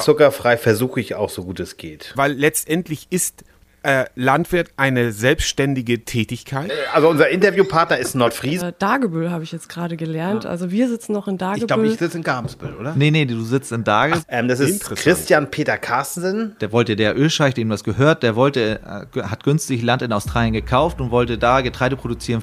Zuckerfrei versuche ich auch so gut es geht. Weil letztendlich ist äh, Landwirt eine selbstständige Tätigkeit. Also unser Interviewpartner ist Nordfries. Äh, Dagebüll habe ich jetzt gerade gelernt. Also wir sitzen noch in Dagebüll. Ich glaube, ich sitze in Gabelsbüll, oder? Nee, nee, du sitzt in Dages. Ähm, das ist. Christian Peter Carstensen. Der wollte, der Ölscheich, dem das gehört, der wollte, äh, hat günstig Land in Australien gekauft und wollte da Getreide produzieren.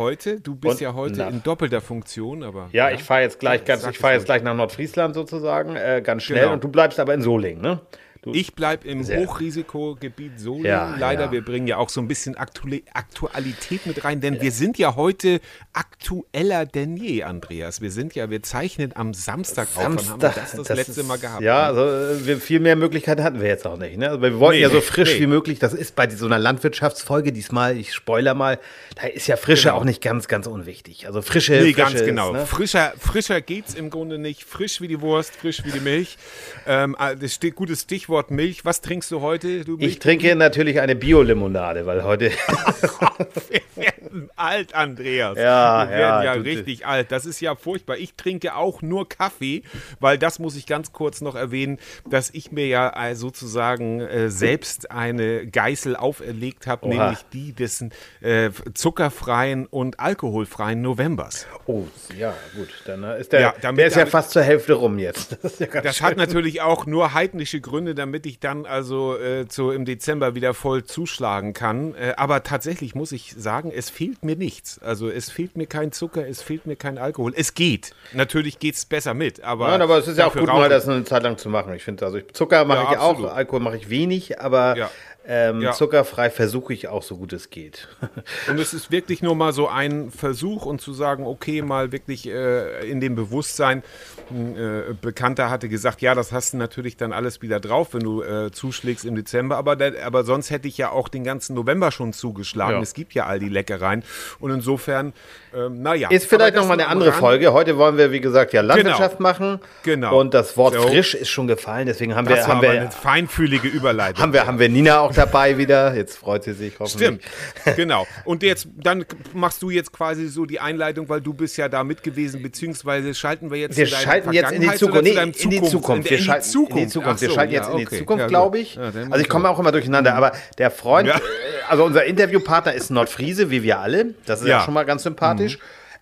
Heute. Du bist Und ja heute nach- in doppelter Funktion, aber Ja, ich fahre jetzt gleich ganz, ich fahre jetzt gleich nach Nordfriesland sozusagen, äh, ganz schnell. Genau. Und du bleibst aber in Solingen, ne? Du, Ich bleibe im Sehr. Hochrisikogebiet Solingen. Ja, Leider, ja. wir bringen ja auch so ein bisschen Aktuali- Aktualität mit rein, denn wir sind ja heute aktueller denn je, Andreas. Wir sind ja, wir zeichnen am Samstag, auf. Wann haben wir das das, letzte ist- Mal gehabt? Ja, also äh, wir, viel mehr Möglichkeiten hatten wir jetzt auch nicht. Ne? Also wir wollten Nee, ja so frisch nee. wie möglich. Das ist bei so einer Landwirtschaftsfolge diesmal, ich spoiler mal, da ist ja Frische Genau. auch nicht ganz, ganz unwichtig. Also Frische, Nee, Frische ganz ist, genau. ne? Frischer, frischer geht's im Grunde nicht. Frisch wie die Wurst, frisch wie die Milch. Ähm, ah, das steht gutes Stichwort Milch. Was trinkst du heute? Du Ich trinke natürlich eine Bio-Limonade, weil heute Wir werden alt, Andreas. Ja, Wir werden ja, ja richtig alt. Das ist ja furchtbar. Ich trinke auch nur Kaffee, weil das muss ich ganz kurz noch erwähnen, dass ich mir ja äh, sozusagen äh, selbst eine Geißel auferlegt habe, nämlich die des äh, zuckerfreien und alkoholfreien Novembers. Oh, ja, gut. Dann äh, ist der, Ja, damit- der ist ja damit- fast zur Hälfte rum jetzt. Das, ja Das hat natürlich auch nur heidnische Gründe, damit ich dann also äh, zu, im Dezember wieder voll zuschlagen kann. Äh, aber tatsächlich muss ich sagen, es fehlt mir nichts. Also es fehlt mir kein Zucker, es fehlt mir kein Alkohol. Es geht. Natürlich geht es besser mit. Aber, Nein, aber es ist ja auch gut, mal das eine Zeit lang zu machen. Ich finde, also Zucker mache Ja, ich auch, absolut. Alkohol mache ich wenig, aber Ja. Ähm, Ja. zuckerfrei versuche ich auch so gut es geht. Und es ist wirklich nur mal so ein Versuch und zu sagen, okay, mal wirklich äh, in dem Bewusstsein. Ein äh, Bekannter hatte gesagt, ja, das hast du natürlich dann alles wieder drauf, wenn du äh, zuschlägst im Dezember. Aber, der, aber sonst hätte ich ja auch den ganzen November schon zugeschlagen. Ja. Es gibt ja all die Leckereien. Und insofern, ähm, naja. Ist vielleicht aber noch mal das eine andere. Folge. Heute wollen wir, wie gesagt, ja Landwirtschaft machen. Genau. Und das Wort So. frisch ist schon gefallen. Deswegen haben wir, Das war haben wir, eine feinfühlige Überleitung. haben wir, haben wir Nina auch dabei wieder. Jetzt freut sie sich hoffentlich. Stimmt, genau. Und jetzt, dann machst du jetzt quasi so die Einleitung, weil du bist ja da mit gewesen, beziehungsweise schalten wir jetzt Wir schalten jetzt in die Zukunft. zu Nee, deinem in die Zukunft. Wir In, schalten die Zukunft. in die Zukunft. Wir schalten jetzt in die. Zukunft, glaube ich. Ja, also ich komme auch immer durcheinander. Aber der Freund, Ja. äh, also unser Interviewpartner ist Nordfriese, wie wir alle. Das ist ja. Mhm. schon mal ganz sympathisch.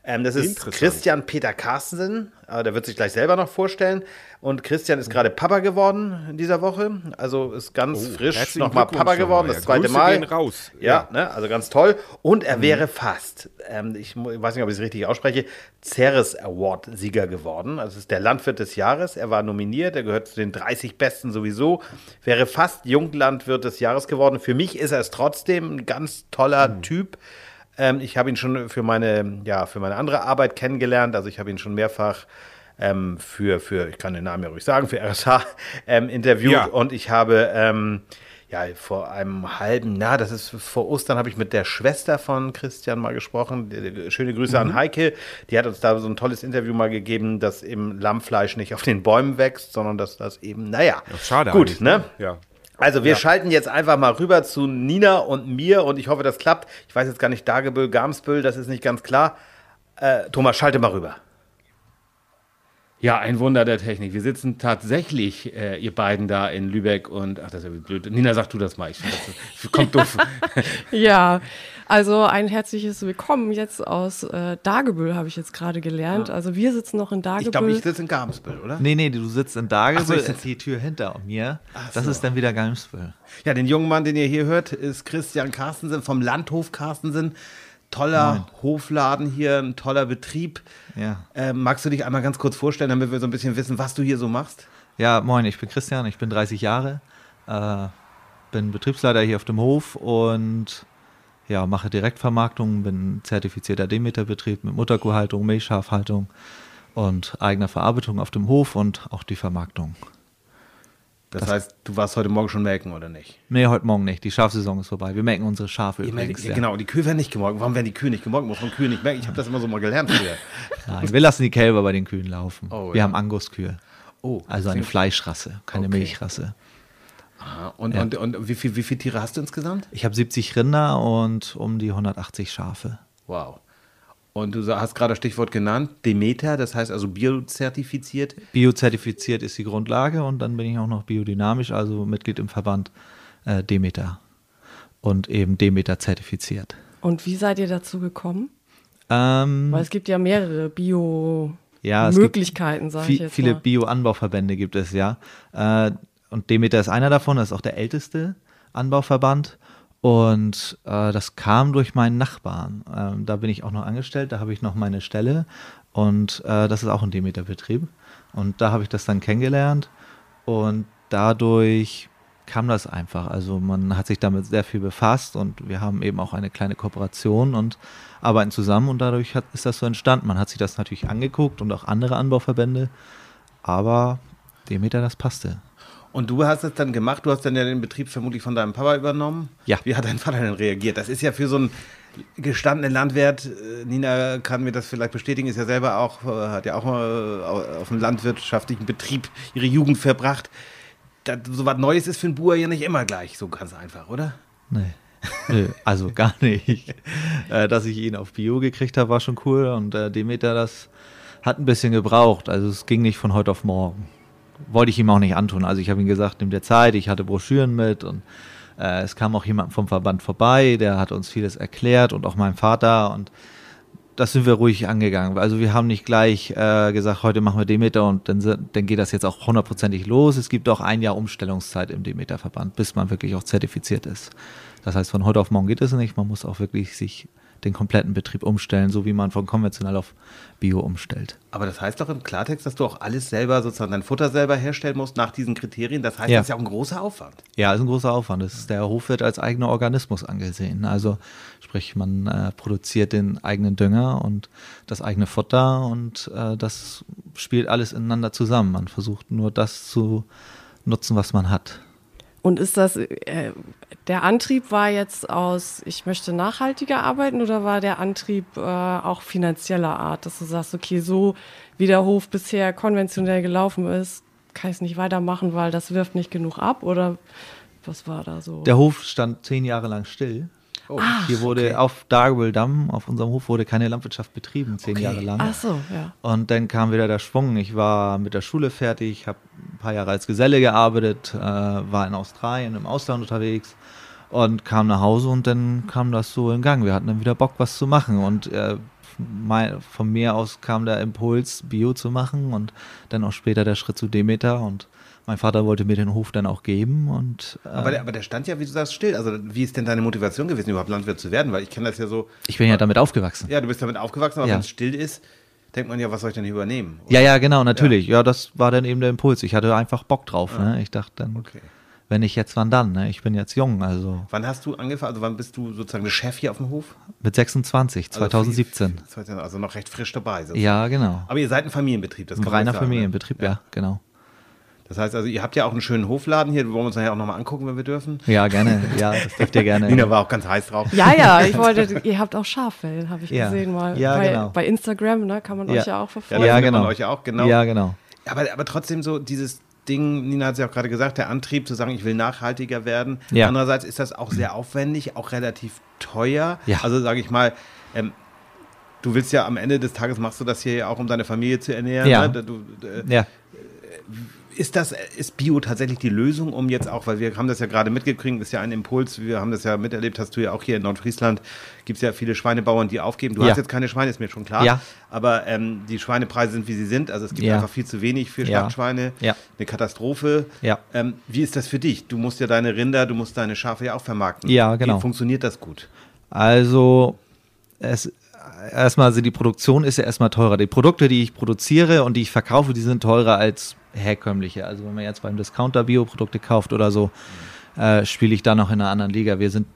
Ähm, das ist. Christian Peter Carstensen. Äh, der wird sich gleich selber noch vorstellen. Und Christian ist gerade Papa geworden in dieser Woche. Also ist ganz frisch Oh, herzlichen nochmal Papa geworden, das zweite Grüße Mal. gehen raus. Ja, Ja. Mhm. Ne? also ganz toll. Und er wäre fast, ähm, ich weiß nicht, ob ich es richtig ausspreche, Ceres Award-Sieger geworden. Also ist der Landwirt des Jahres. Er war nominiert, er gehört zu den 30 Besten sowieso. Wäre fast Junglandwirt des Jahres geworden. Für mich ist er es trotzdem ein ganz toller Mhm. Typ. Ähm, ich habe ihn schon für meine, ja, für meine andere Arbeit kennengelernt. Also ich habe ihn schon mehrfach ähm, für, für, ich kann den Namen ja ruhig sagen, für RSH ähm, interviewt. Ja. Und ich habe ähm, ja vor einem halben, na, das ist vor Ostern, habe ich mit der Schwester von Christian mal gesprochen. Schöne Grüße Mhm. an Heike. Die hat uns da so ein tolles Interview mal gegeben, dass eben Lammfleisch nicht auf den Bäumen wächst, sondern dass das eben, naja, Schade gut, eigentlich, ne? Ja. Also wir schalten jetzt einfach mal rüber zu Nina und mir und ich hoffe, das klappt. Ich weiß jetzt gar nicht, Dagebüll, Garmsbüll, das ist nicht ganz klar. Äh, Thomas, schalte mal rüber. Ja, ein Wunder der Technik. Wir sitzen tatsächlich, äh, ihr beiden da in Lübeck und, ach, das ist ja blöd. Nina, sag du das mal. Ich, das kommt doof. Ja, Also ein herzliches Willkommen jetzt aus äh, Dagebüll, habe ich jetzt gerade gelernt. Also wir sitzen noch in Ich glaube, Dagebüll. ich sitze in Gabelsbüll, oder? Nee, nee, du sitzt in Dagebüll, so, ich ist die Tür hinter mir. Ach Das so. ist dann wieder Galmsbüll. Ja, den jungen Mann, den ihr hier hört, ist Christian Carstensen vom Landhof Carstensen. Toller Hofladen hier, ein toller Betrieb. Ja. Ähm, magst du dich einmal ganz kurz vorstellen, damit wir so ein bisschen wissen, was du hier so machst? Ja, moin, ich bin Christian, ich bin 30 Jahre, äh, bin Betriebsleiter hier auf dem Hof und ja, mache Direktvermarktung, bin zertifizierter Demeterbetrieb mit Mutterkuhhaltung, Milchschafhaltung und eigener Verarbeitung auf dem Hof und auch die Vermarktung. Das, heißt, du warst heute Morgen schon melken, oder nicht? Nee, heute Morgen nicht. Die Schafsaison ist vorbei. Wir melken unsere Schafe Ihr übrigens. melkt, ja. Genau, die Kühe werden nicht gemorgen. Warum werden die Kühe nicht gemorgen? Muss man Kühe nicht melken? Ich habe das immer so mal gelernt früher. Nein, wir lassen die Kälber bei den Kühen laufen. Oh, wir ja. haben Anguskühe. Oh, Also eine Fleischrasse, keine Okay. Milchrasse. Aha. Und, Ja. und, und wie, viel, wie viele Tiere hast du insgesamt? Ich habe 70 Rinder und um die 180 Schafe. Wow. Und du hast gerade das Stichwort genannt, Demeter, das heißt also biozertifiziert. Biozertifiziert ist die Grundlage und dann bin ich auch noch biodynamisch, also Mitglied im Verband äh, Demeter und eben Demeter zertifiziert. Und wie seid ihr dazu gekommen? Ähm, Weil es gibt ja mehrere ja, es gibt Bio-Möglichkeiten, sage ich jetzt viele. Bio-Anbauverbände gibt es ja. Äh, und Demeter ist einer davon, das ist auch der älteste Anbauverband. Und äh, das kam durch meinen Nachbarn. Ähm, da bin ich auch noch angestellt, da habe ich noch meine Stelle. Und äh, das ist auch ein Demeter-Betrieb. Und da habe ich das dann kennengelernt. Und dadurch kam das einfach. Also man hat sich damit sehr viel befasst und wir haben eben auch eine kleine Kooperation und arbeiten zusammen und dadurch hat, ist das so entstanden. Man hat sich das natürlich angeguckt und auch andere Anbauverbände, aber Demeter, das passte. Und du hast es dann gemacht, du hast dann ja den Betrieb vermutlich von deinem Papa übernommen. Ja. Wie hat dein Vater denn reagiert? Das ist ja für so einen gestandenen Landwirt, äh, Nina kann mir das vielleicht bestätigen, ist ja selber auch, äh, hat ja auch äh, auf einem landwirtschaftlichen Betrieb ihre Jugend verbracht. Das, so was Neues ist für einen Bauer ja nicht immer gleich so ganz einfach, oder? Nee. Nö, also gar nicht. Äh, Dass ich ihn auf Bio gekriegt habe, war schon cool und äh, Demeter, das hat ein bisschen gebraucht. Also es ging nicht von heute auf morgen. Wollte ich ihm auch nicht antun. Also ich habe ihm gesagt, nimm dir Zeit, ich hatte Broschüren mit und äh, es kam auch jemand vom Verband vorbei, der hat uns vieles erklärt und auch mein Vater und das sind wir ruhig angegangen. Also wir haben nicht gleich äh, gesagt, heute machen wir Demeter und dann, dann geht das jetzt auch hundertprozentig los. Es gibt auch ein Jahr Umstellungszeit im Demeter-Verband, bis man wirklich auch zertifiziert ist. Das heißt, von heute auf morgen geht es nicht. Man muss auch wirklich sich den kompletten Betrieb umstellen, so wie man von konventionell auf Bio umstellt. Aber das heißt doch im Klartext, dass du auch alles selber, sozusagen dein Futter selber herstellen musst nach diesen Kriterien. Das heißt, Ja. das ist ja auch ein großer Aufwand. Ja, ist ein großer Aufwand. Das ist, der Hof wird als eigener Organismus angesehen. Also sprich, man äh, produziert den eigenen Dünger und das eigene Futter und äh, das spielt alles ineinander zusammen. Man versucht nur das zu nutzen, was man hat. Und ist das, äh, der Antrieb war jetzt aus, ich möchte nachhaltiger arbeiten oder war der Antrieb äh, auch finanzieller Art, dass du sagst, okay, so wie der Hof bisher konventionell gelaufen ist, kann ich es nicht weitermachen, weil das wirft nicht genug ab oder was war da so? Der Hof stand zehn Jahre lang still. Oh, Hier wurde auf Darwell Damm, auf unserem Hof, wurde keine Landwirtschaft betrieben, zehn Okay. Jahre lang. Ach so, ja. Und dann kam wieder der Schwung. Ich war mit der Schule fertig, habe ein paar Jahre als Geselle gearbeitet, äh, war in Australien, im Ausland unterwegs und kam nach Hause und dann kam das so in Gang. Wir hatten dann wieder Bock, was zu machen. Und äh, mein, von mir aus kam der Impuls, Bio zu machen und dann auch später der Schritt zu Demeter. Und mein Vater wollte mir den Hof dann auch geben. Und äh, Aber der, aber der stand ja, wie du sagst, still. Also wie ist denn deine Motivation gewesen, überhaupt Landwirt zu werden? Weil ich kenne das ja so, ich bin ja damit aufgewachsen. ja, du bist damit aufgewachsen, aber Ja. wenn es still ist, denkt man ja, was soll ich denn übernehmen? Ja, ja, genau, natürlich. Ja. das war dann eben der Impuls. Ich hatte einfach Bock drauf. Ne? Ich dachte dann, Okay. wenn nicht jetzt, wann dann? Ne? Ich bin jetzt jung, also Wann hast du angefangen, also wann bist du sozusagen der Chef hier auf dem Hof? mit 26, Also 2017. viel- 2017, Also noch recht frisch dabei. sozusagen. Ja, genau. Aber ihr seid ein Familienbetrieb, das kann reiner sagen, ne? Familienbetrieb, ja. genau. Das heißt also, ihr habt ja auch einen schönen Hofladen hier, wollen wir uns nachher auch nochmal angucken, wenn wir dürfen. Ja, gerne. Ja, das dürft ihr gerne. Nina war auch ganz heiß drauf. Ja, ja, ich wollte, ihr habt auch Schaffell, habe ich Ja. gesehen mal. Ja, bei, genau. bei Instagram, ne, kann man Ja. euch ja auch verfolgen. Ja, genau. man euch ja auch, genau. Ja, genau. Aber, aber trotzdem so dieses Ding, Nina hat es ja auch gerade gesagt, der Antrieb zu sagen, ich will nachhaltiger werden. Ja. Andererseits ist das auch sehr aufwendig, auch relativ teuer. Ja. Also sage ich mal, ähm, du willst ja am Ende des Tages machst du das hier ja auch, um deine Familie zu ernähren. Ja. Ne? Du, äh, Ja, ist das, ist Bio tatsächlich die Lösung, um jetzt auch, weil wir haben das ja gerade mitgekriegt, ist ja ein Impuls, wir haben das ja miterlebt, hast du ja auch hier in Nordfriesland, gibt es ja viele Schweinebauern, die aufgeben. Du Ja. hast jetzt keine Schweine, ist mir schon klar. Ja. Aber ähm, die Schweinepreise sind, wie sie sind. Also es gibt Ja. einfach viel zu wenig für. Schlachtschweine. Eine Katastrophe. Ähm, wie ist das für dich? Du musst ja deine Rinder, du musst deine Schafe ja auch vermarkten. Ja, genau. Wie funktioniert das gut? Also, es, erstmal, also die Produktion ist ja erstmal teurer. Die Produkte, die ich produziere und die ich verkaufe, die sind teurer als herkömmliche. Also, wenn man jetzt beim Discounter Bioprodukte kauft oder so, äh, spiele ich da noch in einer anderen Liga. Wir sind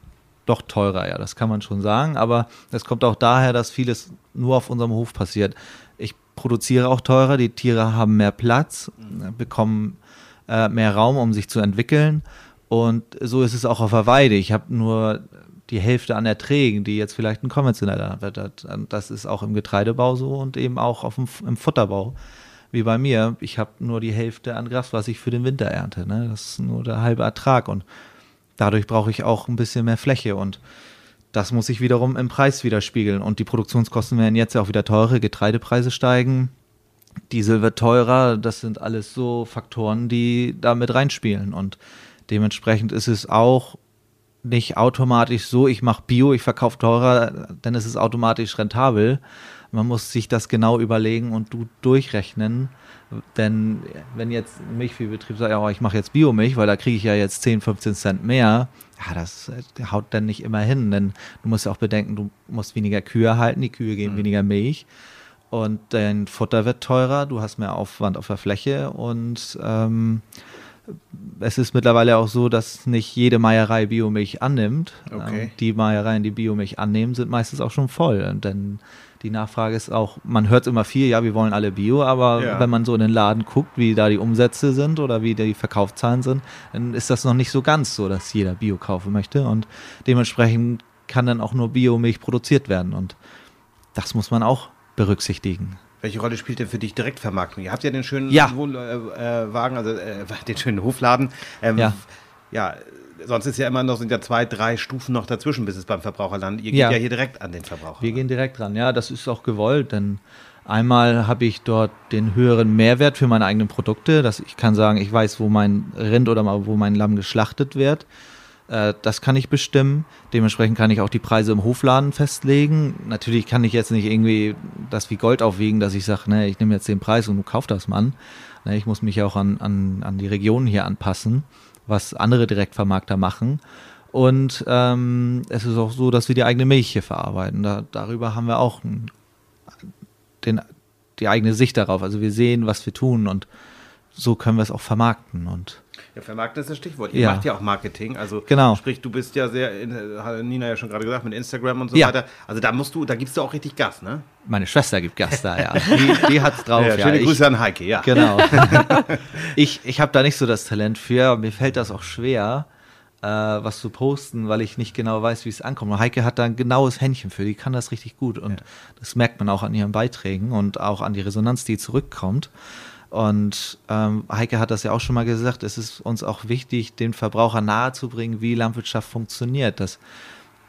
doch teurer, ja, das kann man schon sagen. Aber das kommt auch daher, dass vieles nur auf unserem Hof passiert. Ich produziere auch teurer, die Tiere haben mehr Platz, äh, bekommen äh, mehr Raum, um sich zu entwickeln. Und so ist es auch auf der Weide. Ich habe nur die Hälfte an Erträgen, die jetzt vielleicht ein konventioneller Landwirt hat. Das ist auch im Getreidebau so und eben auch auf dem, im Futterbau. Wie bei mir. Ich habe nur die Hälfte an Gras, was ich für den Winter ernte. Ne? Das ist nur der halbe Ertrag. Und dadurch brauche ich auch ein bisschen mehr Fläche. Und das muss sich wiederum im Preis widerspiegeln. Und die Produktionskosten werden jetzt ja auch wieder teurer. Getreidepreise steigen. Diesel wird teurer. Das sind alles so Faktoren, die da mit reinspielen. Und dementsprechend ist es auch nicht automatisch so, ich mache Bio, ich verkaufe teurer, dann ist es automatisch rentabel. Man muss sich das genau überlegen und du durchrechnen. Denn wenn jetzt ein Milchviehbetrieb sagt, ja, ich mache jetzt Biomilch, weil da kriege ich ja jetzt 10, 15 Cent mehr, ja, das äh, haut dann nicht immer hin. Denn du musst ja auch bedenken, du musst weniger Kühe halten, die Kühe geben weniger Milch und dein Futter wird teurer, du hast mehr Aufwand auf der Fläche und ähm, es ist mittlerweile auch so, dass nicht jede Meierei Biomilch annimmt. Okay. Ähm, die Meiereien, die Biomilch annehmen, sind meistens auch schon voll. Und Denn die Nachfrage ist auch, man hört immer viel, ja, wir wollen alle Bio, aber Ja. wenn man so in den Laden guckt, wie da die Umsätze sind oder wie die Verkaufszahlen sind, dann ist das noch nicht so ganz so, dass jeder Bio kaufen möchte. Und dementsprechend kann dann auch nur Biomilch produziert werden. Und das muss man auch berücksichtigen. Welche Rolle spielt denn für dich Direktvermarktung? Ihr habt ja den schönen Ja. Wohnwagen, äh, Wagen, also äh, den schönen Hofladen. Ähm, Ja. ja, sonst ist ja immer noch, sind ja zwei, drei Stufen noch dazwischen, bis es beim Verbraucher landet. Ihr geht Ja. ja hier direkt an den Verbraucher. Wir gehen direkt ran. Ja, das ist auch gewollt, denn einmal habe ich dort den höheren Mehrwert für meine eigenen Produkte. Dass ich kann sagen, ich weiß, wo mein Rind oder wo mein Lamm geschlachtet wird. Äh, Das kann ich bestimmen. Dementsprechend kann ich auch die Preise im Hofladen festlegen. Natürlich kann ich jetzt nicht irgendwie das wie Gold aufwiegen, dass ich sage, ne, ich nehme jetzt den Preis und du kauf das, Mann. Ne, Ich muss mich auch an, an, an die Region hier anpassen, was andere Direktvermarkter machen. Und ähm, es ist auch so, dass wir die eigene Milch hier verarbeiten. Da, darüber haben wir auch den, die eigene Sicht darauf. Also wir sehen, was wir tun und so können wir es auch vermarkten. Und Ja, vermarkten ist das Stichwort. Ihr Ja. macht ja auch Marketing. Also Genau. sprich, du bist ja sehr, hat Nina ja schon gerade gesagt, mit Instagram und so Ja. weiter. Also da musst du, da gibst du auch richtig Gas, ne? meine Schwester gibt Gas da, ja. Die, die hat's drauf. ja, schöne Ich- Grüße an Heike, ja. Genau. ich ich habe da nicht so das Talent für. Mir fällt das auch schwer, äh, was zu posten, weil ich nicht genau weiß, wie es ankommt. Und Heike hat da ein genaues Händchen für. Die kann das richtig gut. Und das merkt man auch an ihren Beiträgen und auch an die Resonanz, die zurückkommt. Und ähm, Heike hat das ja auch schon mal gesagt, es ist uns auch wichtig, den Verbraucher nahezubringen, wie Landwirtschaft funktioniert. Dass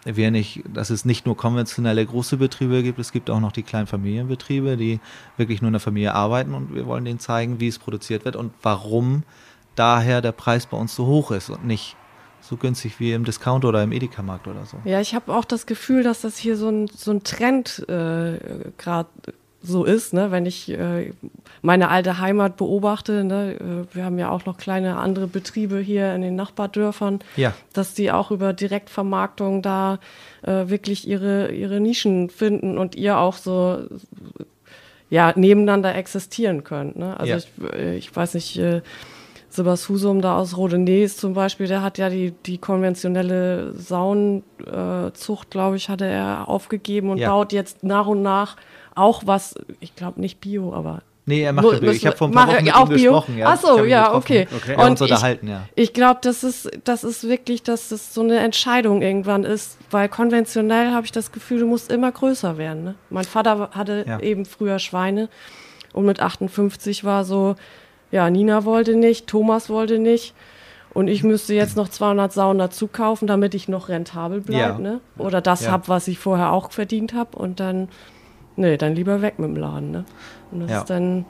wir nicht, dass es nicht nur konventionelle große Betriebe gibt, es gibt auch noch die kleinen Familienbetriebe, die wirklich nur in der Familie arbeiten und wir wollen denen zeigen, wie es produziert wird und warum daher der Preis bei uns so hoch ist und nicht so günstig wie im Discount oder im Edeka-Markt oder so. Ja, ich habe auch das Gefühl, dass das hier so ein, so ein Trend äh, gerade so ist, ne? wenn ich äh, meine alte Heimat beobachte. Ne? Äh, wir haben ja auch noch kleine andere Betriebe hier in den Nachbardörfern, Ja. dass die auch über Direktvermarktung da äh, wirklich ihre, ihre Nischen finden und ihr auch so ja, nebeneinander existieren könnt. Ne? Also Ja. ich, äh, ich weiß nicht, äh, Sebas Husum da aus Rodenes zum Beispiel, der hat ja die, die konventionelle Saunenzucht, glaube ich, hatte er aufgegeben und Ja. baut jetzt nach und nach auch was, ich glaube nicht Bio, aber Nee, er macht ja Bio. Ich habe vor ein paar mach- Wochen mit auch ihm Bio? gesprochen. Ja. Ach so, Ich ja, okay. Okay. Uns Und ich- unterhalten, ja. ich glaube, das ist, das ist wirklich, dass das so eine Entscheidung irgendwann ist, weil konventionell habe ich das Gefühl, du musst immer größer werden. Ne? Mein Vater hatte Ja. eben früher Schweine und mit 58 war so, ja, Nina wollte nicht, Thomas wollte nicht und ich müsste jetzt noch 200 Sauen dazu kaufen, damit ich noch rentabel bleibe, Ja. ne? Oder das Ja. hab, was ich vorher auch verdient habe und dann, nee, dann lieber weg mit dem Laden, ne? Und das Ja. ist dann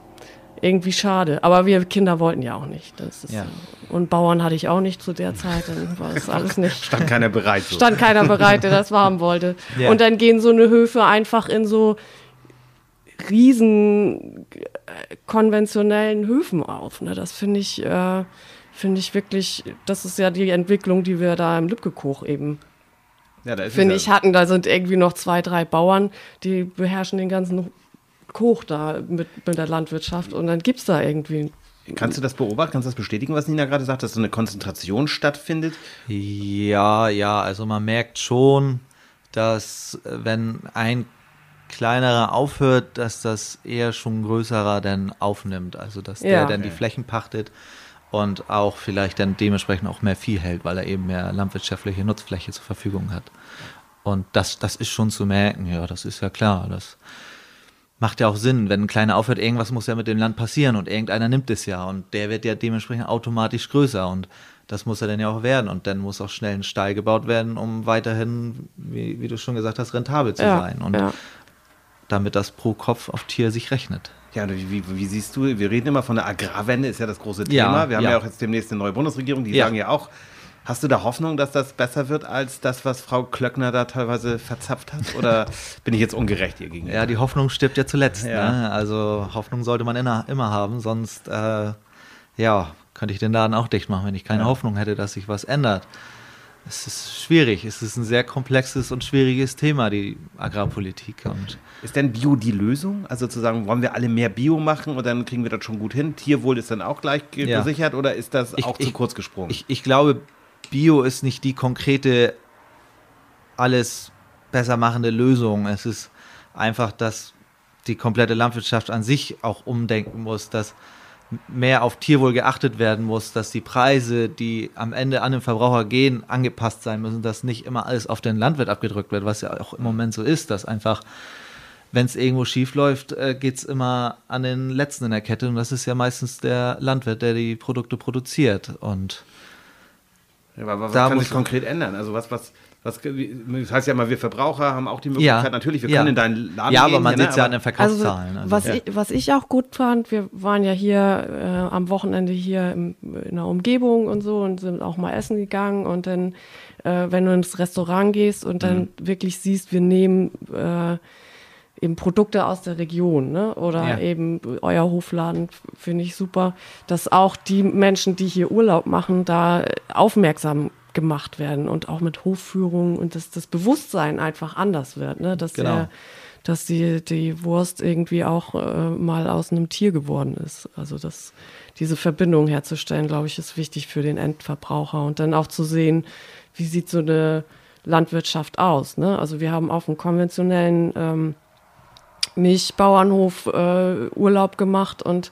irgendwie schade. Aber wir Kinder wollten ja auch nicht. Das ist, Ja. Und Bauern hatte ich auch nicht zu der Zeit, dann war das alles nicht. Stand keiner bereit. So. Stand keiner bereit, der das haben wollte. Und dann gehen so eine Höfe einfach in so riesen konventionellen Höfen auf. Ne? Das finde ich, äh, finde ich wirklich, das ist ja die Entwicklung, die wir da im Lübkekoch eben, ja, da ist es finde ja. ich, hatten. Da sind irgendwie noch zwei, drei Bauern, die beherrschen den ganzen Koch da mit, mit der Landwirtschaft und dann gibt es da irgendwie Kannst du das beobachten? Kannst du das bestätigen, was Nina gerade sagt, dass so eine Konzentration stattfindet? Ja, ja, also man merkt schon, dass äh, wenn ein kleinerer aufhört, dass das eher schon größerer dann aufnimmt. Also dass der Ja. dann die Flächen pachtet und auch vielleicht dann dementsprechend auch mehr Vieh hält, weil er eben mehr landwirtschaftliche Nutzfläche zur Verfügung hat. Und das, das ist schon zu merken, ja, das ist ja klar. Das macht ja auch Sinn, wenn ein kleiner aufhört, irgendwas muss ja mit dem Land passieren und irgendeiner nimmt es ja und der wird ja dementsprechend automatisch größer und das muss er dann ja auch werden und dann muss auch schnell ein Stall gebaut werden, um weiterhin, wie, wie du schon gesagt hast, rentabel zu ja, sein und ja. Damit das pro Kopf auf Tier sich rechnet. Ja, wie, wie, wie siehst du, wir reden immer von der Agrarwende, ist ja das große Ja, Thema. Wir haben ja. ja. auch jetzt demnächst eine neue Bundesregierung, die Ja. sagen ja auch, hast du da Hoffnung, dass das besser wird als das, was Frau Klöckner da teilweise verzapft hat? Oder bin ich jetzt ungerecht ihr gegenüber? Ja, die Hoffnung stirbt ja zuletzt. Ja. Ne? Also Hoffnung sollte man immer, immer haben, sonst äh, ja, könnte ich den Laden auch dicht machen, wenn ich keine Ja. Hoffnung hätte, dass sich was ändert. Es ist schwierig, es ist ein sehr komplexes und schwieriges Thema, die Agrarpolitik. Und Ist denn Bio die Lösung? Also zu sagen, wollen wir alle mehr Bio machen und dann kriegen wir das schon gut hin? Tierwohl ist dann auch gleich Ja. gesichert oder ist das Ich- auch zu ich- kurz gesprungen? ich, ich glaube, Bio ist nicht die konkrete, alles besser machende Lösung. Es ist einfach, dass die komplette Landwirtschaft an sich auch umdenken muss, dass mehr auf Tierwohl geachtet werden muss, dass die Preise, die am Ende an den Verbraucher gehen, angepasst sein müssen, dass nicht immer alles auf den Landwirt abgedrückt wird, was ja auch im Moment so ist, dass einfach, wenn es irgendwo schief läuft, äh, geht es immer an den Letzten in der Kette und das ist ja meistens der Landwirt, der die Produkte produziert und Ja, aber was Da kann muss- sich konkret ändern? Also was, was, was, das heißt ja mal, wir Verbraucher haben auch die Möglichkeit, natürlich, wir ja. können in deinen Laden Ja, gehen. aber man sieht ja an ne, den Verkaufszahlen. Also, was, ich, was ich auch gut fand, wir waren ja hier äh, am Wochenende hier im, in der Umgebung und so und sind auch mal essen gegangen und dann, äh, wenn du ins Restaurant gehst und dann wirklich siehst, wir nehmen äh, eben Produkte aus der Region, ne? Oder Ja. eben euer Hofladen finde ich super, dass auch die Menschen, die hier Urlaub machen, da aufmerksam gemacht werden und auch mit Hofführung und dass das Bewusstsein einfach anders wird, ne? Dass Genau. der, dass die, die Wurst irgendwie auch äh, mal aus einem Tier geworden ist. Also das, diese Verbindung herzustellen, glaube ich, ist wichtig für den Endverbraucher und dann auch zu sehen, wie sieht so eine Landwirtschaft aus. Ne? Also wir haben auf dem konventionellen ähm, Milchbauernhof äh, Urlaub gemacht und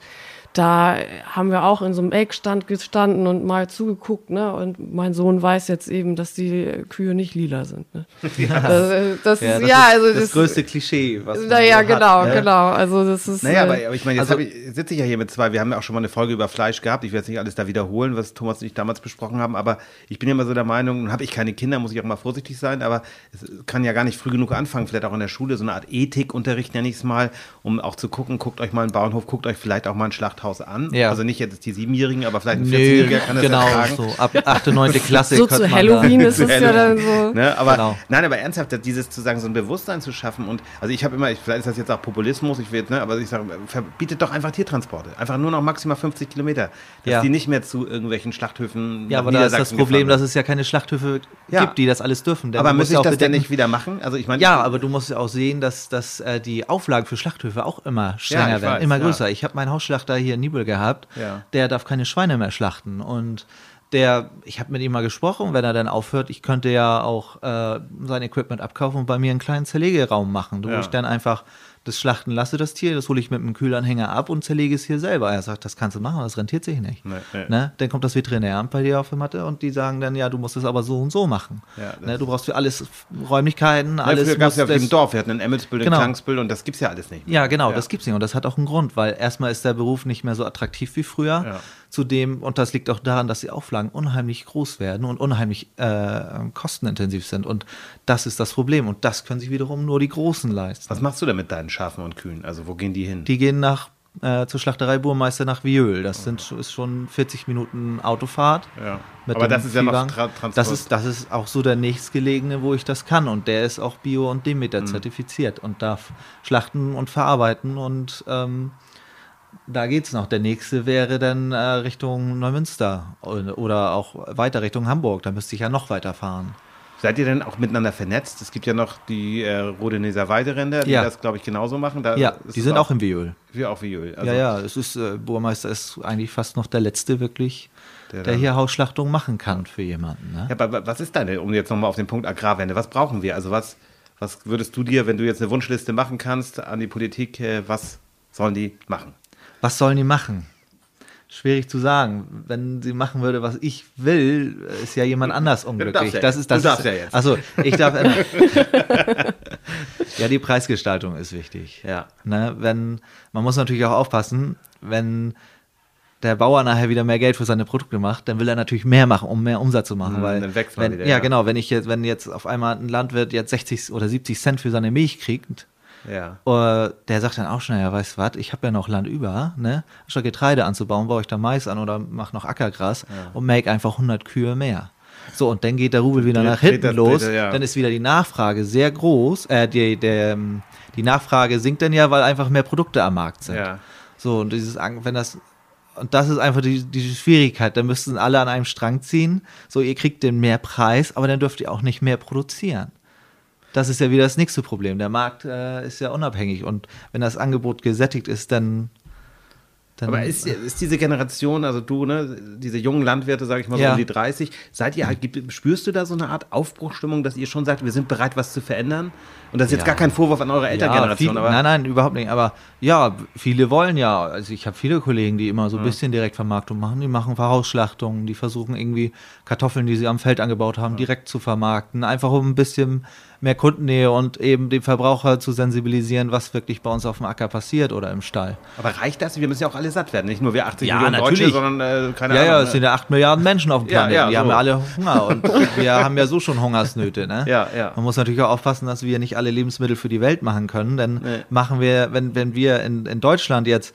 da haben wir auch in so einem Eckstand gestanden und mal zugeguckt, ne? Und mein Sohn weiß jetzt eben, dass die Kühe nicht lila sind. Ne? Das, äh, das Ja, ist, das ja, ist also das, größte Klischee, was man Naja, so genau, hat, ne? genau. Also das ist. Naja, aber, äh, aber ich meine, jetzt also- ich, sitze ich ja hier mit zwei. Wir haben ja auch schon mal eine Folge über Fleisch gehabt. Ich werde jetzt nicht alles da wiederholen, was Thomas und ich damals besprochen haben. Aber ich bin ja immer so der Meinung, nun habe ich keine Kinder, muss ich auch mal vorsichtig sein. Aber es kann ja gar nicht früh genug anfangen. Vielleicht auch in der Schule so eine Art Ethikunterricht nenne ich es mal, um auch zu gucken, guckt euch mal einen Bauernhof, guckt euch vielleicht auch mal ein Schlachthaus an. Ja. Also nicht jetzt die Siebenjährigen, aber vielleicht ein Nö, 14-Jähriger kann das genau, ertragen. so ab 8., 9. Klasse. so zu Halloween da, ist es ja dann so. Ne? Aber Genau. nein, aber ernsthaft, dieses zu sagen, so ein Bewusstsein zu schaffen und also ich habe immer, ich, vielleicht ist das jetzt auch Populismus, ich will jetzt, ne, aber ich sage, verbietet doch einfach Tiertransporte, einfach nur noch maximal 50 Kilometer, dass Ja. die nicht mehr zu irgendwelchen Schlachthöfen. Ja, aber da ist das Problem, dass es ja keine Schlachthöfe Ja. gibt, die das alles dürfen. Denn aber muss ich ja auch das denn nicht wieder machen? Also ich meine, Ja, aber du musst ja auch sehen, dass, dass äh, die Auflagen für Schlachthöfe auch immer strenger werden, weiß, immer ja. größer. Ich habe meinen Hausschlachter hier in Nibel gehabt, Ja. der darf keine Schweine mehr schlachten. Und der, ich habe mit ihm mal gesprochen, wenn er dann aufhört, ich könnte ja auch äh, sein Equipment abkaufen und bei mir einen kleinen Zerlegeraum machen, wo Ja. ich dann einfach das Schlachten lasse, das Tier, das hole ich mit einem Kühlanhänger ab und zerlege es hier selber. Er sagt, das kannst du machen, das rentiert sich nicht. Nee, nee. Ne? Dann kommt das Veterinäramt bei dir auf die Matte und die sagen dann, ja, du musst es aber so und so machen. Ja, ne? Du brauchst für alles Räumlichkeiten, ja, alles früher gab es ja auf dem Dorf, wir hatten ein Emmelsbild, ein Genau. Klangsbild und das gibt's ja alles nicht. mehr. ja, genau, Ja. das gibt's nicht. Und das hat auch einen Grund, weil erstmal ist der Beruf nicht mehr so attraktiv wie früher. Ja. Zudem, und das liegt auch daran, dass die Auflagen unheimlich groß werden und unheimlich äh, kostenintensiv sind. Und das ist das Problem. Und das können sich wiederum nur die Großen leisten. Was machst du denn mit deinen Schafen und Kühen? Also wo gehen die hin? Die gehen nach äh, zur Schlachterei Burmeister nach Viöl. Das sind, ist schon 40 Minuten Autofahrt. Ja. mit Aber das ist ja noch Viehwagen. Tra Transport. Das ist, das ist auch so der nächstgelegene, wo ich das kann. Und der ist auch Bio- und Mhm. Demeter zertifiziert und darf schlachten und verarbeiten. Und ähm, da geht's noch. Der nächste wäre dann äh, Richtung Neumünster oder, auch weiter Richtung Hamburg. Da müsste ich ja noch weiter fahren. Seid ihr denn auch miteinander vernetzt? Es gibt ja noch die äh, Rodeneser Weideränder, die Ja. das, glaube ich, genauso machen. Da Ja, die sind auch im Viol. wie auch Öl. Also, ja, ja, es ist, äh, Burmeister ist eigentlich fast noch der Letzte wirklich, Der der, hier Hausschlachtung machen kann für jemanden. Ne? Ja, aber was ist deine, um jetzt nochmal auf den Punkt Agrarwende, was brauchen wir? Also was, was würdest du dir, wenn du jetzt eine Wunschliste machen kannst an die Politik, äh, was sollen die machen? Was sollen die machen? Schwierig zu sagen. Wenn sie machen würde, was ich will, ist ja jemand anders unglücklich. ja das ist, das Du darfst ja jetzt. Also, ich darf. ja, die Preisgestaltung ist wichtig. Ja. Ne, wenn, man muss natürlich auch aufpassen, wenn der Bauer nachher wieder mehr Geld für seine Produkte macht, dann will er natürlich mehr machen, um mehr Umsatz zu machen. Mhm, weil dann wächst man wenn, wieder, ja, ja. genau, wenn ich jetzt, wenn jetzt auf einmal ein Landwirt jetzt 60 oder 70 Cent für seine Milch kriegt, Ja. äh, der sagt dann auch schnell, ja, weißt du was, ich habe ja noch Land über, ne? Statt Getreide anzubauen, baue ich da Mais an oder mache noch Ackergras und make einfach 100 Kühe mehr. So, und dann geht der Rubel wieder nach hinten das los, bitte, ja. dann ist wieder die Nachfrage sehr groß, äh, die, der, ähm, die Nachfrage sinkt dann ja, weil einfach mehr Produkte am Markt sind. Ja. So, und dieses, wenn das, und das ist einfach die, die Schwierigkeit, da müssten alle an einem Strang ziehen, so, ihr kriegt den mehr Preis, aber dann dürft ihr auch nicht mehr produzieren. Das ist ja wieder das nächste Problem. Der Markt äh, ist ja unabhängig und wenn das Angebot gesättigt ist, dann. dann Aber ist, ist diese Generation, also du, ne, diese jungen Landwirte, sage ich mal so Ja. um die 30, seid ihr, spürst du da so eine Art Aufbruchstimmung, dass ihr schon sagt, wir sind bereit, was zu verändern? Und das ist jetzt Ja. gar kein Vorwurf an eure ja, Elterngeneration, aber nein, nein, überhaupt nicht. Aber ja, viele wollen ja. Also ich habe viele Kollegen, die immer so ein Ja. bisschen Direktvermarktung machen. Die machen Vorausschlachtungen, die versuchen irgendwie Kartoffeln, die sie am Feld angebaut haben, direkt zu vermarkten. Einfach um ein bisschen mehr Kundennähe und eben den Verbraucher zu sensibilisieren, was wirklich bei uns auf dem Acker passiert oder im Stall. Aber reicht das? Wir müssen ja auch alle satt werden. Nicht nur wir 80 Ja, Millionen Deutsche, natürlich. sondern äh, keine Ja, Ahnung. ja, es sind ja 8 Milliarden Menschen auf dem Ja, Planeten. ja, die so. haben ja alle Hunger und wir haben ja so schon Hungersnöte. Ne? Ja, ja. Man muss natürlich auch aufpassen, dass wir nicht alle Lebensmittel für die Welt machen können. Denn Nee. machen wir, wenn, wenn wir in, in Deutschland jetzt,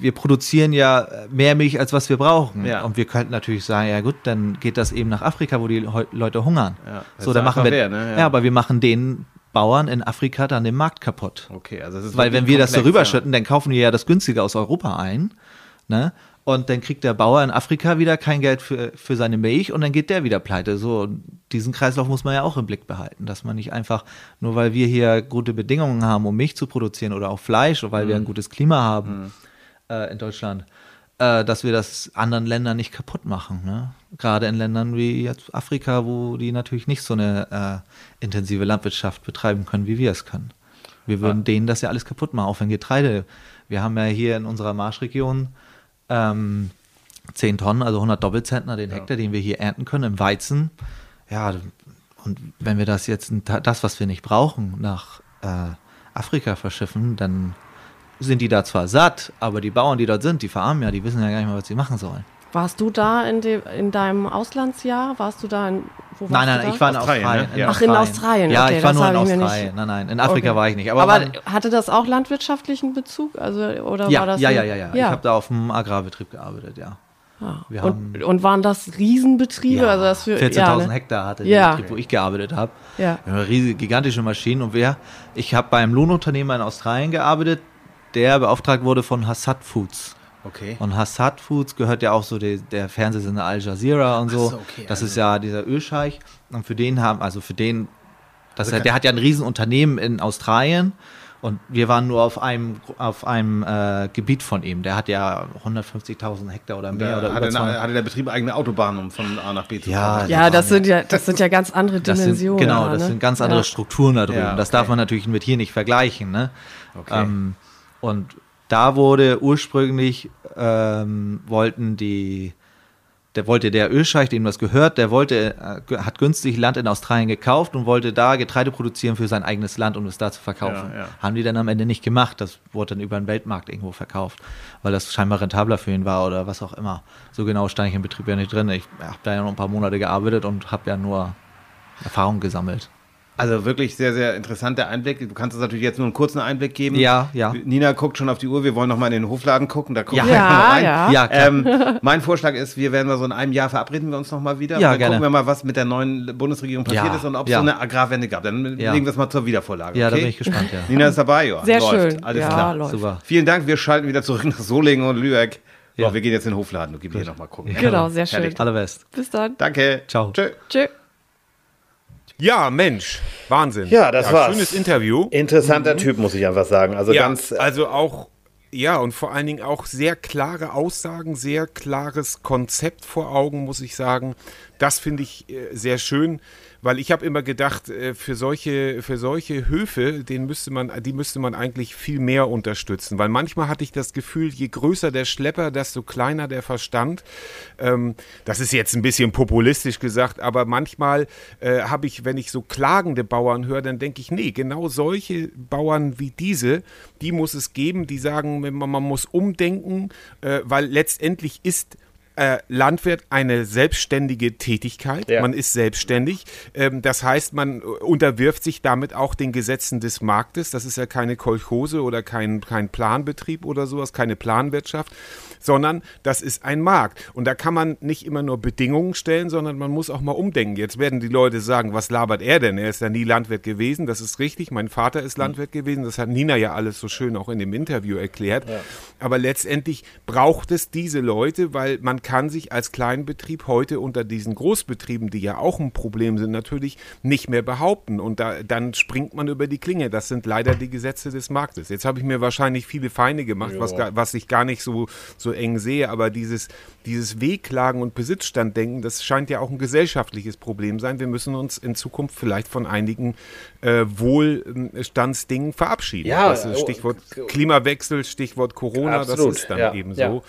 wir produzieren ja mehr Milch, als was wir brauchen. Ja. Und wir könnten natürlich sagen, ja gut, dann geht das eben nach Afrika, wo die Leute hungern. Ja, das so, dann machen wir, fair, ne? ja. Ja. aber wir machen den Bauern in Afrika dann den Markt kaputt. Okay, also es ist Weil wenn wir das so komplex, rüberschütten, dann kaufen wir ja das günstige aus Europa ein. Ne? Und dann kriegt der Bauer in Afrika wieder kein Geld für, für seine Milch und dann geht der wieder pleite. So, diesen Kreislauf muss man ja auch im Blick behalten, dass man nicht einfach, nur weil wir hier gute Bedingungen haben, um Milch zu produzieren oder auch Fleisch, oder weil Mhm. wir ein gutes Klima haben äh, in Deutschland, äh, dass wir das anderen Ländern nicht kaputt machen. Ne? Gerade in Ländern wie jetzt Afrika, wo die natürlich nicht so eine äh, intensive Landwirtschaft betreiben können, wie wir es können. Wir würden denen das ja alles kaputt machen, auch wenn Getreide. Wir haben ja hier in unserer Marschregion ähm, 10 Tonnen, also 100 Doppelzentner den Hektar, den wir hier ernten können im Weizen. Ja, und wenn wir das jetzt, das, was wir nicht brauchen, nach äh, Afrika verschiffen, dann sind die da zwar satt, aber die Bauern, die dort sind, die verarmen ja, die wissen ja gar nicht mehr, was sie machen sollen. Warst du da in, dem, in deinem Auslandsjahr? Warst du da in. Wo warst Nein, du nein, da? ich war in Australien, Australien. ne? Ja. Ach, in Australien, Ja, okay, ich war nur in Australien. Nein, nein, in Afrika Okay. war ich nicht. Aber, Aber, man, hatte das auch landwirtschaftlichen Bezug? Also, oder ja, war das ja, ja, ja, ja, Ich habe da auf dem Agrarbetrieb gearbeitet, ja. Ah. wir und, und waren das Riesenbetriebe? Ja, also das für 14.000 ja, ne? Hektar hatte Ja. der Betrieb, wo ich gearbeitet habe. Ja. Wir haben riesige, gigantische Maschinen und wir, ich habe beim Lohnunternehmer in Australien gearbeitet, der beauftragt wurde von Hassad Foods. Okay. Und Hassad Foods gehört ja auch so die, der Fernsehsender Al Jazeera und so. so, okay, das also- ist ja dieser Ölscheich. Und für den haben, also für den, das, Also der hat ja ein Riesenunternehmen in Australien. Und wir waren nur auf einem, auf einem äh, Gebiet von ihm. Der hat ja 150.000 Hektar oder mehr. Da oder hatte, über 200. eine, hatte der Betrieb eigene Autobahnen, um von A nach B zu Ja, fahren. Ja, das sind ja, das sind ja ganz andere Das sind, Dimensionen. genau, da, das ne? sind ganz andere ja. Strukturen da drüben. Ja, Das okay. darf man natürlich mit hier nicht vergleichen. Ne? Okay. Ähm, und da wurde ursprünglich, ähm, wollten die, der wollte der Ölscheich, dem das gehört, der wollte, äh, hat günstig Land in Australien gekauft und wollte da Getreide produzieren für sein eigenes Land, um es da zu verkaufen. Ja, ja. Haben die dann am Ende nicht gemacht. Das wurde dann über den Weltmarkt irgendwo verkauft, weil das scheinbar rentabler für ihn war oder was auch immer. So genau stand ich im Betrieb ja nicht drin. Ich habe da ja noch ein paar Monate gearbeitet und habe ja nur Erfahrung gesammelt. Also wirklich sehr, sehr interessanter Einblick. Du kannst uns natürlich jetzt nur einen kurzen Einblick geben. Ja, ja. Nina guckt schon auf die Uhr. Wir wollen noch mal in den Hofladen gucken. Da gucken Ja. wir Ja, noch mal rein. ja. Ja, klar. Ähm, mein Vorschlag ist, wir werden mal so in einem Jahr verabreden wir uns noch mal wieder. Ja, dann gerne. gucken wir mal, was mit der neuen Bundesregierung passiert Ja, ist und ob es ja. so eine Agrarwende gab. Dann Ja. legen wir es mal zur Wiedervorlage. Ja, da okay? bin ich gespannt, ja. Nina ist dabei, ja. Sehr läuft. schön. Alles ja, klar. Läuft. Super. Vielen Dank. Wir schalten wieder zurück nach Solingen und Lübeck. Ja. So, wir gehen jetzt in den Hofladen und gehen hier noch mal gucken. Genau, sehr schön. Herrlich. Allerbest. Bis dann. Danke. Ciao. Tschö. Tschö. Ja, Mensch, Wahnsinn. Ja, das war's. Schönes Interview. Interessanter Typ, muss ich einfach sagen. Also ja, ganz. also auch, ja, und vor allen Dingen auch sehr klare Aussagen, sehr klares Konzept vor Augen, muss ich sagen. Das finde ich äh, sehr schön, weil ich habe immer gedacht, äh, für solche, für solche Höfe, den müsste man, die müsste man eigentlich viel mehr unterstützen, weil manchmal hatte ich das Gefühl, je größer der Schlepper, desto kleiner der Verstand. Ähm, das ist jetzt ein bisschen populistisch gesagt, aber manchmal äh, habe ich, wenn ich so klagende Bauern höre, dann denke ich, nee, genau solche Bauern wie diese, die muss es geben, die sagen, man, man muss umdenken, äh, weil letztendlich ist äh, Landwirt eine selbstständige Tätigkeit. Ja. Man ist selbstständig. Ähm, das heißt, man unterwirft sich damit auch den Gesetzen des Marktes. Das ist ja keine Kolchose oder kein, kein Planbetrieb oder sowas, keine Planwirtschaft, sondern das ist ein Markt. Und da kann man nicht immer nur Bedingungen stellen, sondern man muss auch mal umdenken. Jetzt werden die Leute sagen, was labert er denn? Er ist ja nie Landwirt gewesen. Das ist richtig. Mein Vater ist Landwirt gewesen. Das hat Nina ja alles so schön auch in dem Interview erklärt. Aber letztendlich braucht es diese Leute, weil man kann sich als Kleinbetrieb heute unter diesen Großbetrieben, die ja auch ein Problem sind, natürlich nicht mehr behaupten. Und da, dann springt man über die Klinge. Das sind leider die Gesetze des Marktes. Jetzt habe ich mir wahrscheinlich viele Feinde gemacht, was, was ich gar nicht so, so eng sehe. Aber dieses, dieses Wehklagen und Besitzstanddenken, das scheint ja auch ein gesellschaftliches Problem sein. Wir müssen uns in Zukunft vielleicht von einigen äh, Wohlstandsdingen verabschieden. Ja, oh, Stichwort Klimawechsel, Stichwort Corona, Absolut, das ist dann ja, eben ja. so.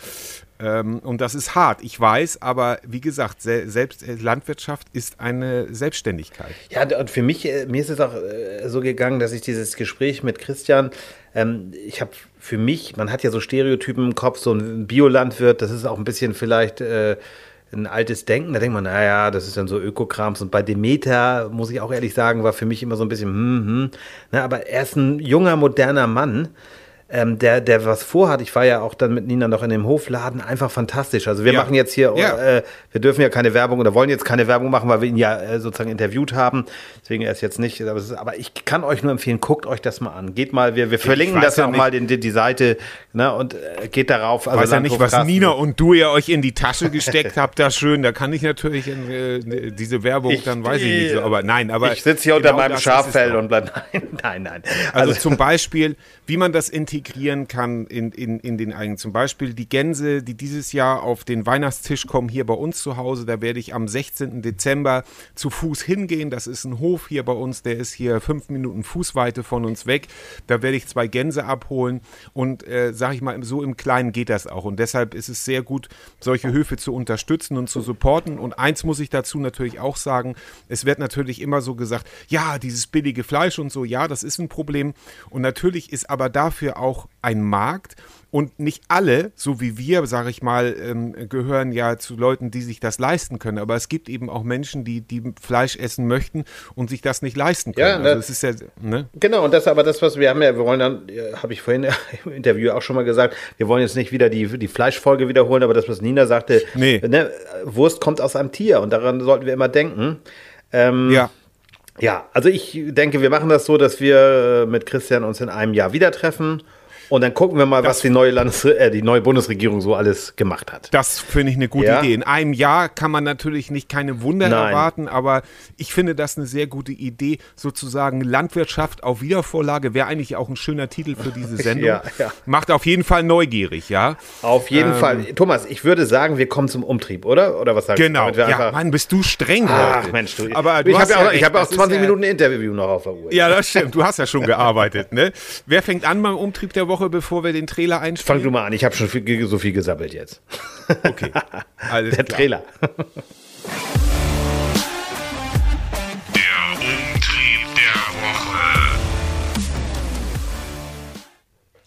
Ähm, und das ist hart, ich weiß, aber wie gesagt, se selbst äh, Landwirtschaft ist eine Selbstständigkeit. Ja, und für mich, äh, mir ist es auch äh, so gegangen, dass ich dieses Gespräch mit Christian, ähm, ich habe für mich, man hat ja so Stereotypen im Kopf, so ein Biolandwirt, das ist auch ein bisschen vielleicht ein altes Denken. Da denkt man, naja, das ist dann so Ökokrams. Und bei Demeter, muss ich auch ehrlich sagen, war für mich immer so ein bisschen, hm, hm. Na, aber er ist ein junger, moderner Mann. Ähm, der, der was vorhat, ich war ja auch dann mit Nina noch in dem Hofladen, einfach fantastisch. Also wir Ja. machen jetzt hier, Ja. äh, wir dürfen ja keine Werbung oder wollen jetzt keine Werbung machen, weil wir ihn ja äh, sozusagen interviewt haben. Deswegen er ist jetzt nicht, aber, ist, aber ich kann euch nur empfehlen, guckt euch das mal an. Geht mal, wir, wir verlinken das ja ja auch nicht- mal, den, die, die Seite, ne, und äh, geht darauf. Also weiß ja nicht, was. Nina und du ihr euch in die Tasche gesteckt habt, da schön. Da kann ich natürlich äh, diese Werbung, Ich- dann weiß ich nicht so. Aber nein, aber ich sitze hier unter genau meinem das Schaffell und bleib, nein, nein, nein. Also, zum Beispiel, wie man das integrieren kann in, in, in den eigenen. Zum Beispiel die Gänse, die dieses Jahr auf den Weihnachtstisch kommen, hier bei uns zu Hause. Da werde ich am 16. Dezember zu Fuß hingehen. Das ist ein Hof hier bei uns, der ist hier fünf Minuten Fußweite von uns weg. Da werde ich zwei Gänse abholen und äh, sage ich mal, so im Kleinen geht das auch. Und deshalb ist es sehr gut, solche Höfe zu unterstützen und zu supporten. Und eins muss ich dazu natürlich auch sagen, es wird natürlich immer so gesagt, ja, dieses billige Fleisch und so, ja, das ist ein Problem. Und natürlich ist aber dafür auch ein Markt. Und nicht alle, so wie wir, sage ich mal, ähm, gehören ja zu Leuten, die sich das leisten können. Aber es gibt eben auch Menschen, die, die Fleisch essen möchten und sich das nicht leisten können. Ja, also es ist ja, ne? Genau, und das aber das, was wir haben ja, wir wollen dann, habe ich vorhin im Interview auch schon mal gesagt, wir wollen jetzt nicht wieder die, die Fleischfolge wiederholen, aber das, was Nina sagte, Nee. ne, Wurst kommt aus einem Tier und daran sollten wir immer denken. Ähm, Ja. Ja, also ich denke, wir machen das so, dass wir äh, mit Christian uns in einem Jahr wieder treffen und dann gucken wir mal, was die neue, Landes äh, die neue Bundesregierung so alles gemacht hat. Das finde ich eine gute Ja. Idee. In einem Jahr kann man natürlich nicht keine Wunder Nein. erwarten, aber ich finde das eine sehr gute Idee. Sozusagen Landwirtschaft auf Wiedervorlage wäre eigentlich auch ein schöner Titel für diese Sendung. Ja, ja. Macht auf jeden Fall neugierig, ja. Auf jeden Fall. Thomas, ich würde sagen, wir kommen zum Umtrieb, oder? Oder was sagst Genau. Damit wir Ja, Mann, bist du streng Ach heute. Mensch, du. Aber du ich habe ja auch, ich hab auch das ist 20 ja- Minuten Interview noch auf der Uhr. Ja, das stimmt. Du hast ja schon gearbeitet, ne? Wer fängt an beim Umtrieb der Woche, bevor wir den Trailer Fang einspielen? du mal an, ich habe schon viel, so viel gesammelt jetzt. Okay. Alles Der klar. Trailer.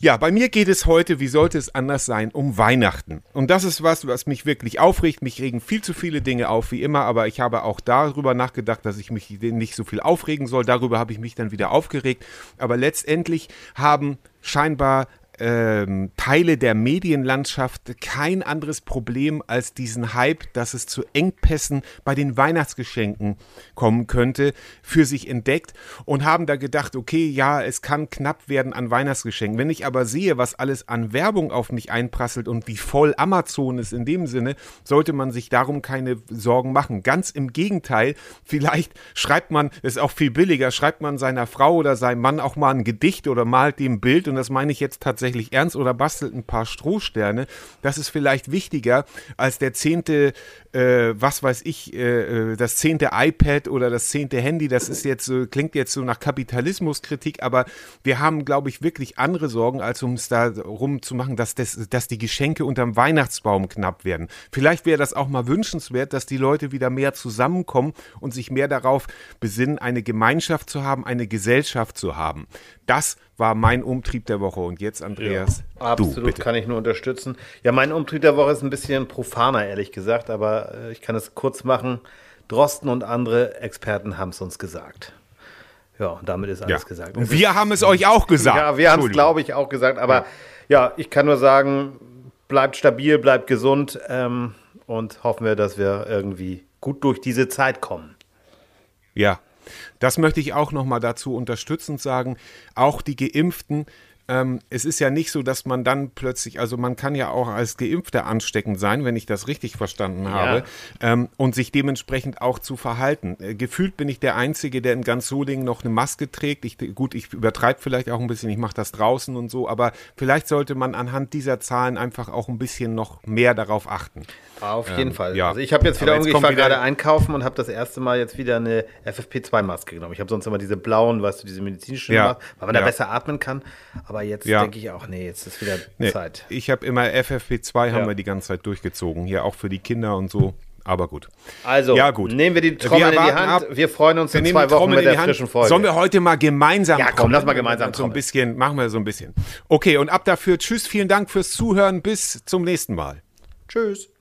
Ja, bei mir geht es heute, wie sollte es anders sein, um Weihnachten. Und das ist was, was mich wirklich aufregt. Mich regen viel zu viele Dinge auf, wie immer, aber ich habe auch darüber nachgedacht, dass ich mich nicht so viel aufregen soll. Darüber habe ich mich dann wieder aufgeregt. Aber letztendlich haben scheinbar ähm, Teile der Medienlandschaft kein anderes Problem als diesen Hype, dass es zu Engpässen bei den Weihnachtsgeschenken kommen könnte, für sich entdeckt und haben da gedacht, okay, ja, es kann knapp werden an Weihnachtsgeschenken. Wenn ich aber sehe, was alles an Werbung auf mich einprasselt und wie voll Amazon ist in dem Sinne, sollte man sich darum keine Sorgen machen. Ganz im Gegenteil, vielleicht schreibt man, ist auch viel billiger, schreibt man seiner Frau oder seinem Mann auch mal ein Gedicht oder malt dem Bild und das meine ich jetzt tatsächlich tatsächlich ernst oder bastelt ein paar Strohsterne. Das ist vielleicht wichtiger als der zehnte, äh, was weiß ich, äh, äh das zehnte iPad oder das zehnte Handy. Das ist jetzt so, klingt jetzt so nach Kapitalismuskritik, aber wir haben, glaube ich, wirklich andere Sorgen, als um es darum zu machen, dass, das, dass die Geschenke unterm Weihnachtsbaum knapp werden. Vielleicht wäre das auch mal wünschenswert, dass die Leute wieder mehr zusammenkommen und sich mehr darauf besinnen, eine Gemeinschaft zu haben, eine Gesellschaft zu haben. Das war mein Umtrieb der Woche. Und jetzt, Andreas, ja, absolut du, bitte. kann ich nur unterstützen. Ja, mein Umtrieb der Woche ist ein bisschen profaner, ehrlich gesagt, aber äh, ich kann es kurz machen. Drosten und andere Experten haben es uns gesagt. Ja, und damit ist alles ja. gesagt. Und wir haben es euch auch gesagt. Ja, wir haben es, glaube ich, auch gesagt. Aber ja. ja. ich kann nur sagen, bleibt stabil, bleibt gesund ähm, und hoffen wir, dass wir irgendwie gut durch diese Zeit kommen. Ja, das möchte ich auch nochmal dazu unterstützend sagen. Auch die Geimpften ähm, es ist ja nicht so, dass man dann plötzlich, also man kann ja auch als Geimpfter ansteckend sein, wenn ich das richtig verstanden habe, ja. ähm, und sich dementsprechend auch zu verhalten. Äh, gefühlt bin ich der Einzige, der in ganz Solingen noch eine Maske trägt. Ich, gut, ich übertreibe vielleicht auch ein bisschen, ich mache das draußen und so, aber vielleicht sollte man anhand dieser Zahlen einfach auch ein bisschen noch mehr darauf achten. Auf jeden ähm, Fall. Ja. Also ich habe jetzt wieder, jetzt ich war gerade einkaufen und habe das erste Mal jetzt wieder eine FFP2-Maske genommen. Ich habe sonst immer diese blauen, weißt du, diese medizinischen, ja. Weil man da besser atmen kann. Aber jetzt ja. denke ich auch, nee, jetzt ist wieder nee. Zeit. Ich habe immer FFP2 haben wir die ganze Zeit durchgezogen. Hier auch für die Kinder und so. Aber gut. Also, ja, gut. nehmen wir die Trommel wir in die Hand. Ab. Wir freuen uns wir in zwei Wochen mit der frischen Folge. Sollen wir heute mal gemeinsam Ja, komm, lass mal gemeinsam So ein bisschen, machen wir so ein bisschen. Okay, und ab dafür. Tschüss, vielen Dank fürs Zuhören. Bis zum nächsten Mal. Tschüss.